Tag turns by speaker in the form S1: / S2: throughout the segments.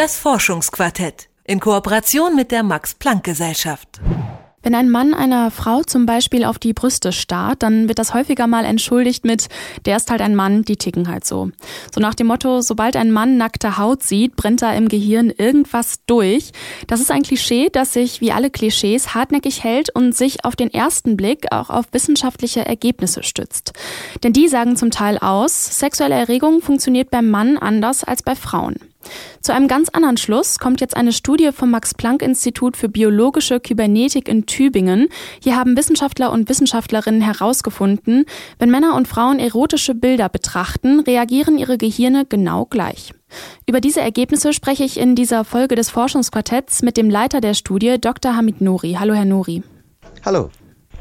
S1: Das Forschungsquartett in Kooperation mit der Max Planck Gesellschaft.
S2: Wenn ein Mann einer Frau zum Beispiel auf die Brüste starrt, dann wird das häufiger mal entschuldigt mit, der ist halt ein Mann, die ticken halt so. So nach dem Motto, sobald ein Mann nackte Haut sieht, brennt da im Gehirn irgendwas durch. Das ist ein Klischee, das sich, wie alle Klischees, hartnäckig hält und sich auf den ersten Blick auch auf wissenschaftliche Ergebnisse stützt. Denn die sagen zum Teil aus, sexuelle Erregung funktioniert beim Mann anders als bei Frauen. Zu einem ganz anderen Schluss kommt jetzt eine Studie vom Max-Planck-Institut für biologische Kybernetik in Tübingen. Hier haben Wissenschaftler und Wissenschaftlerinnen herausgefunden, wenn Männer und Frauen erotische Bilder betrachten, reagieren ihre Gehirne genau gleich. Über diese Ergebnisse spreche ich in dieser Folge des Forschungsquartetts mit dem Leiter der Studie, Dr. Hamid Nouri. Hallo, Herr Nouri.
S3: Hallo.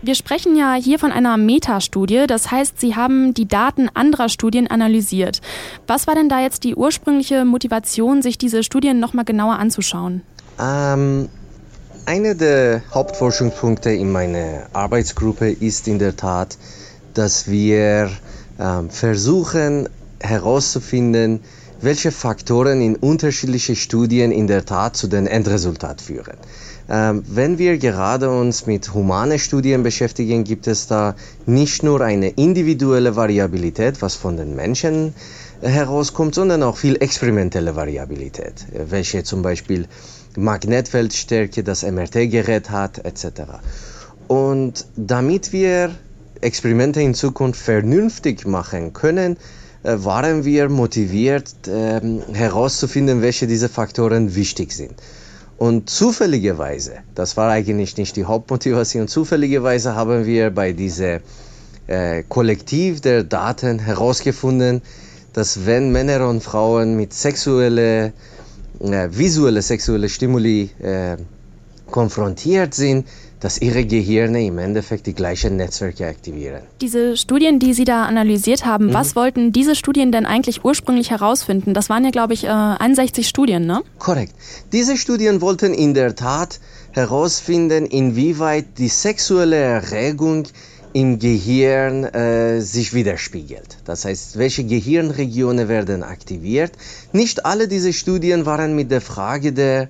S2: Wir sprechen ja hier von einer Metastudie, das heißt, Sie haben die Daten anderer Studien analysiert. Was war denn da jetzt die ursprüngliche Motivation, sich diese Studien nochmal genauer anzuschauen?
S3: Ähm, einer der Hauptforschungspunkte in meiner Arbeitsgruppe ist in der Tat, dass wir ähm, versuchen herauszufinden, welche Faktoren in unterschiedlichen Studien in der Tat zu den Endresultat führen. Ähm, wenn wir gerade uns mit humanen Studien beschäftigen, gibt es da nicht nur eine individuelle Variabilität, was von den Menschen herauskommt, sondern auch viel experimentelle Variabilität, welche zum Beispiel Magnetfeldstärke das MRT-Gerät hat, etc. Und damit wir Experimente in Zukunft vernünftig machen können, waren wir motiviert ähm, herauszufinden, welche dieser Faktoren wichtig sind. Und zufälligerweise, das war eigentlich nicht die Hauptmotivation, zufälligerweise haben wir bei diesem äh, Kollektiv der Daten herausgefunden, dass wenn Männer und Frauen mit sexuelle, äh, visuelle sexuelle Stimuli äh, konfrontiert sind, dass ihre Gehirne im Endeffekt die gleichen Netzwerke aktivieren.
S2: Diese Studien, die Sie da analysiert haben, mhm. was wollten diese Studien denn eigentlich ursprünglich herausfinden? Das waren ja, glaube ich, 61 äh, Studien, ne?
S3: Korrekt. Diese Studien wollten in der Tat herausfinden, inwieweit die sexuelle Erregung im Gehirn äh, sich widerspiegelt. Das heißt, welche Gehirnregionen werden aktiviert. Nicht alle diese Studien waren mit der Frage der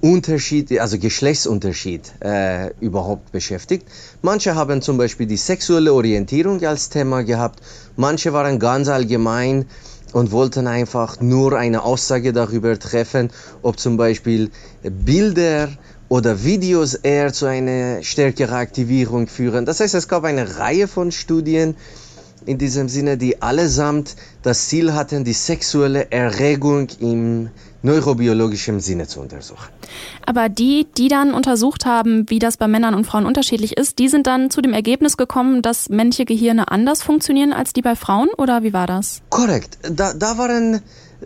S3: Unterschied, also Geschlechtsunterschied äh, überhaupt beschäftigt. Manche haben zum Beispiel die sexuelle Orientierung als Thema gehabt, manche waren ganz allgemein und wollten einfach nur eine Aussage darüber treffen, ob zum Beispiel Bilder oder Videos eher zu einer stärkeren Aktivierung führen. Das heißt, es gab eine Reihe von Studien in diesem Sinne, die allesamt das Ziel hatten, die sexuelle Erregung im neurobiologischen Sinne zu untersuchen.
S2: Aber die, die dann untersucht haben, wie das bei Männern und Frauen unterschiedlich ist, die sind dann zu dem Ergebnis gekommen, dass männliche Gehirne anders funktionieren als die bei Frauen oder wie war das?
S3: Korrekt. Da, da waren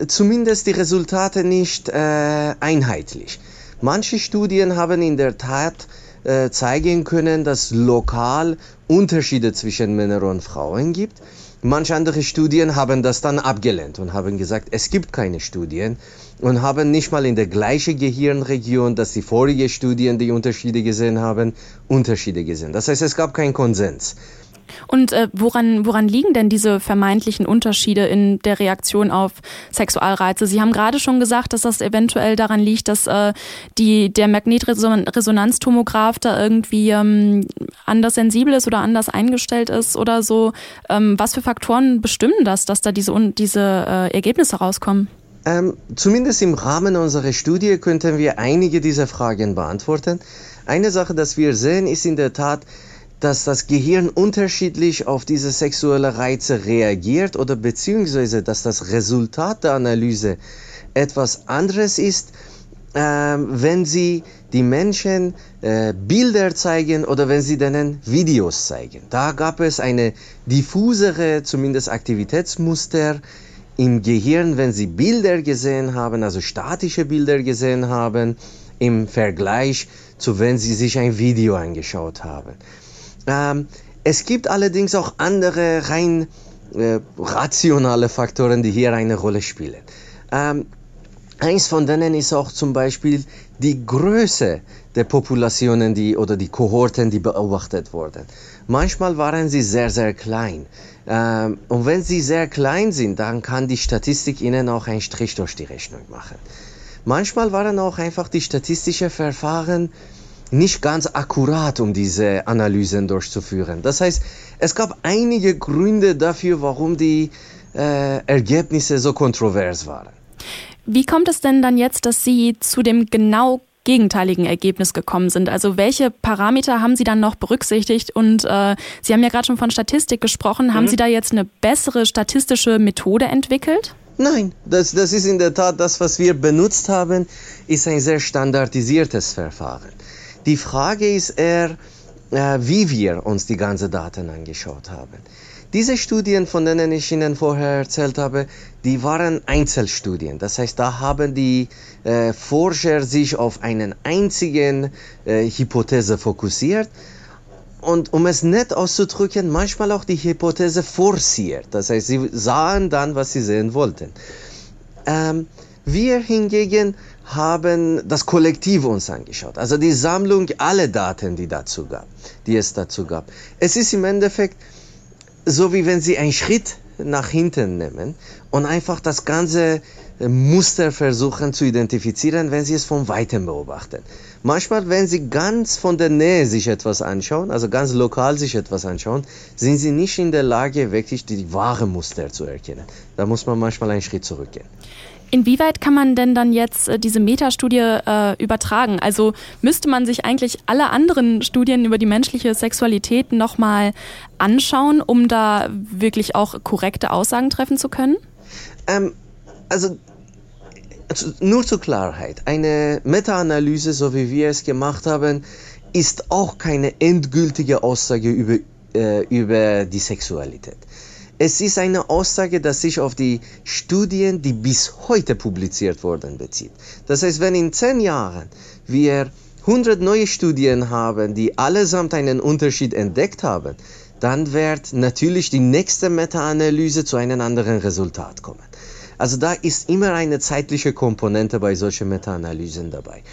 S3: zumindest die Resultate nicht äh, einheitlich. Manche Studien haben in der Tat äh, zeigen können, dass lokal Unterschiede zwischen Männern und Frauen gibt. Manche andere Studien haben das dann abgelehnt und haben gesagt, es gibt keine Studien und haben nicht mal in der gleichen Gehirnregion, dass die vorigen Studien die Unterschiede gesehen haben, Unterschiede gesehen. Das heißt, es gab keinen Konsens.
S2: Und äh, woran, woran liegen denn diese vermeintlichen Unterschiede in der Reaktion auf Sexualreize? Sie haben gerade schon gesagt, dass das eventuell daran liegt, dass äh, die, der Magnetresonanztomograph da irgendwie ähm, anders sensibel ist oder anders eingestellt ist oder so. Ähm, was für Faktoren bestimmen das, dass da diese, diese äh, Ergebnisse rauskommen?
S3: Ähm, zumindest im Rahmen unserer Studie könnten wir einige dieser Fragen beantworten. Eine Sache, dass wir sehen, ist in der Tat, dass das Gehirn unterschiedlich auf diese sexuelle Reize reagiert oder beziehungsweise dass das Resultat der Analyse etwas anderes ist, äh, wenn sie die Menschen äh, Bilder zeigen oder wenn sie denen Videos zeigen. Da gab es eine diffusere, zumindest Aktivitätsmuster im Gehirn, wenn sie Bilder gesehen haben, also statische Bilder gesehen haben, im Vergleich zu wenn sie sich ein Video angeschaut haben. Ähm, es gibt allerdings auch andere rein äh, rationale Faktoren, die hier eine Rolle spielen. Ähm, eins von denen ist auch zum Beispiel die Größe der Populationen die, oder die Kohorten, die beobachtet wurden. Manchmal waren sie sehr, sehr klein. Ähm, und wenn sie sehr klein sind, dann kann die Statistik ihnen auch einen Strich durch die Rechnung machen. Manchmal waren auch einfach die statistischen Verfahren nicht ganz akkurat, um diese Analysen durchzuführen. Das heißt, es gab einige Gründe dafür, warum die äh, Ergebnisse so kontrovers waren.
S2: Wie kommt es denn dann jetzt, dass Sie zu dem genau gegenteiligen Ergebnis gekommen sind? Also welche Parameter haben Sie dann noch berücksichtigt? Und äh, Sie haben ja gerade schon von Statistik gesprochen. Mhm. Haben Sie da jetzt eine bessere statistische Methode entwickelt?
S3: Nein, das, das ist in der Tat das, was wir benutzt haben, ist ein sehr standardisiertes Verfahren. Die Frage ist eher, äh, wie wir uns die ganzen Daten angeschaut haben. Diese Studien, von denen ich Ihnen vorher erzählt habe, die waren Einzelstudien. Das heißt, da haben die äh, Forscher sich auf einen einzigen äh, Hypothese fokussiert und um es nett auszudrücken, manchmal auch die Hypothese forciert. Das heißt, sie sahen dann, was sie sehen wollten. Ähm, wir hingegen haben das Kollektiv uns angeschaut, also die Sammlung aller Daten, die dazu gab, die es dazu gab. Es ist im Endeffekt so, wie wenn Sie einen Schritt nach hinten nehmen und einfach das ganze Muster versuchen zu identifizieren, wenn Sie es von weitem beobachten. Manchmal, wenn Sie ganz von der Nähe sich etwas anschauen, also ganz lokal sich etwas anschauen, sind Sie nicht in der Lage, wirklich die wahre Muster zu erkennen. Da muss man manchmal einen Schritt zurückgehen.
S2: Inwieweit kann man denn dann jetzt äh, diese Metastudie äh, übertragen? Also müsste man sich eigentlich alle anderen Studien über die menschliche Sexualität nochmal anschauen, um da wirklich auch korrekte Aussagen treffen zu können?
S3: Ähm, also nur zur Klarheit, eine Meta-Analyse, so wie wir es gemacht haben, ist auch keine endgültige Aussage über, äh, über die Sexualität. Es ist eine Aussage, die sich auf die Studien, die bis heute publiziert wurden, bezieht. Das heißt, wenn in zehn Jahren wir 100 neue Studien haben, die allesamt einen Unterschied entdeckt haben, dann wird natürlich die nächste Meta-Analyse zu einem anderen Resultat kommen. Also da ist immer eine zeitliche Komponente bei solchen Meta-Analysen dabei.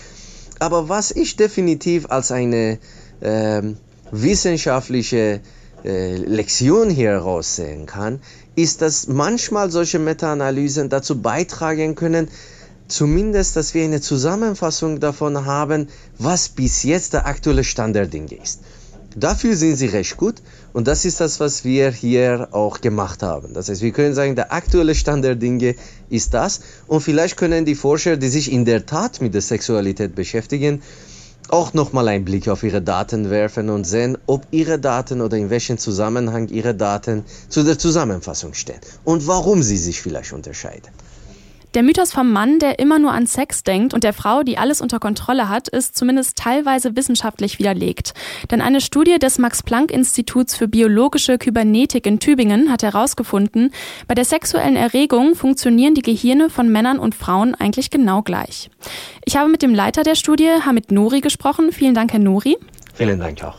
S3: Aber was ich definitiv als eine äh, wissenschaftliche äh, Lektion hier heraussehen kann, ist, dass manchmal solche Meta-Analysen dazu beitragen können, zumindest, dass wir eine Zusammenfassung davon haben, was bis jetzt der aktuelle Stand der Dinge ist. Dafür sind sie recht gut und das ist das, was wir hier auch gemacht haben. Das heißt, wir können sagen, der aktuelle Stand der Dinge ist das und vielleicht können die Forscher, die sich in der Tat mit der Sexualität beschäftigen, auch nochmal einen Blick auf Ihre Daten werfen und sehen, ob Ihre Daten oder in welchem Zusammenhang Ihre Daten zu der Zusammenfassung stehen und warum sie sich vielleicht unterscheiden.
S2: Der Mythos vom Mann, der immer nur an Sex denkt und der Frau, die alles unter Kontrolle hat, ist zumindest teilweise wissenschaftlich widerlegt. Denn eine Studie des Max-Planck-Instituts für biologische Kybernetik in Tübingen hat herausgefunden, bei der sexuellen Erregung funktionieren die Gehirne von Männern und Frauen eigentlich genau gleich. Ich habe mit dem Leiter der Studie, Hamid Nori, gesprochen. Vielen Dank, Herr Nori.
S3: Vielen Dank auch.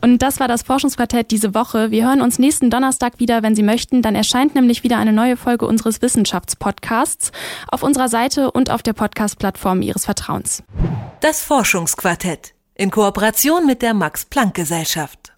S2: Und das war das Forschungsquartett diese Woche. Wir hören uns nächsten Donnerstag wieder, wenn Sie möchten. Dann erscheint nämlich wieder eine neue Folge unseres Wissenschaftspodcasts auf unserer Seite und auf der Podcast-Plattform Ihres Vertrauens.
S1: Das Forschungsquartett in Kooperation mit der Max-Planck-Gesellschaft.